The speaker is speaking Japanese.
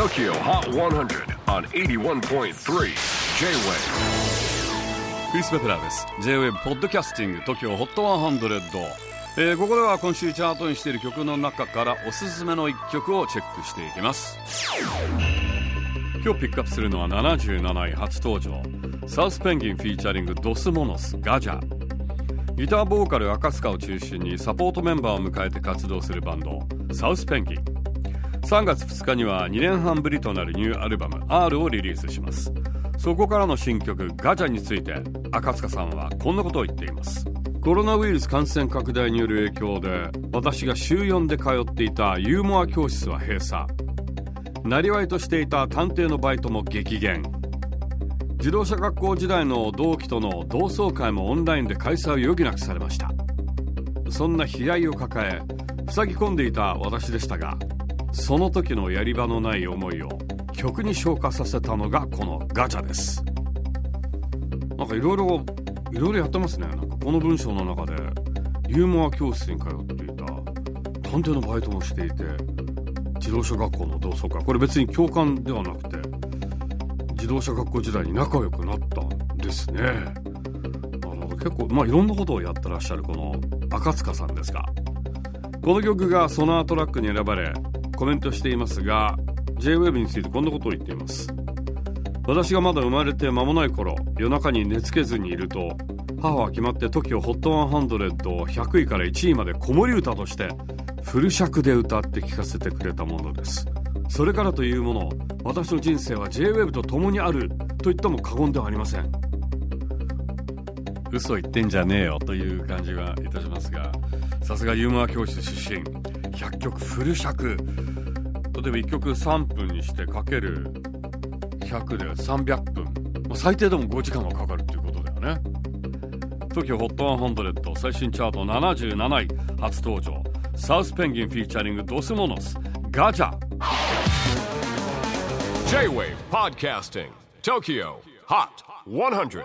TOKYO HOT 100 on 81.3 J-WAVE クリス・ベプラーです。J-WAVE ポッドキャスティング TOKYO HOT 100、えー、ここでは今週チャートにしている曲の中からおすすめの一曲をチェックしていきます。今日ピックアップするのは77位初登場。サウスペンギンフィーチャリングドスモノスガジャギターボーカル赤塚を中心にサポートメンバーを迎えて活動するバンドサウスペンギン3月2日には2年半ぶりとなるニューアルバム R をリリースします。そこからの新曲ガチャについて赤塚さんはこんなことを言っています。コロナウイルス感染拡大による影響で私が週4で通っていたユーモア教室は閉鎖。なりわいとしていた探偵のバイトも激減。自動車学校時代の同期との同窓会もオンラインで開催を余儀なくされました。そんな悲哀を抱え塞ぎ込んでいた私でしたがその時のやり場のない思いを曲に昇華させたのがこのガチャです。なんかいろいろいろいろやってますね。なんかこの文章の中でユーモア教室に通っていた探偵のバイトもしていて自動車学校の同窓会。これ別に教官ではなくて自動車学校時代に仲良くなったんですね。あの結構まあいろんなことをやってらっしゃるこの赤塚さんですがこの曲がソナートラックに選ばれコメントしていますが JWAVE についてこんなことを言っています。私がまだ生まれて間もない頃夜中に寝つけずにいると母は決まって TOKIOHOT100 を100位から1位まで子守歌としてフル尺で歌って聴かせてくれたものです。それからというもの私の人生は JWAVE と共にあると言っても過言ではありません。嘘言ってんじゃねえよという感じがいたしますがさすがユーモア教室出身。100曲フル尺例えば1曲3分にしてかける100で300分、最低でも5時間はかかるっていうことだよね。TOKIOHOT100 最新チャート77位初登場。サウスペンギンフィーチャリングドスモノス。ガチャ。J-WAVE PODCASTING TOKYO HOT 100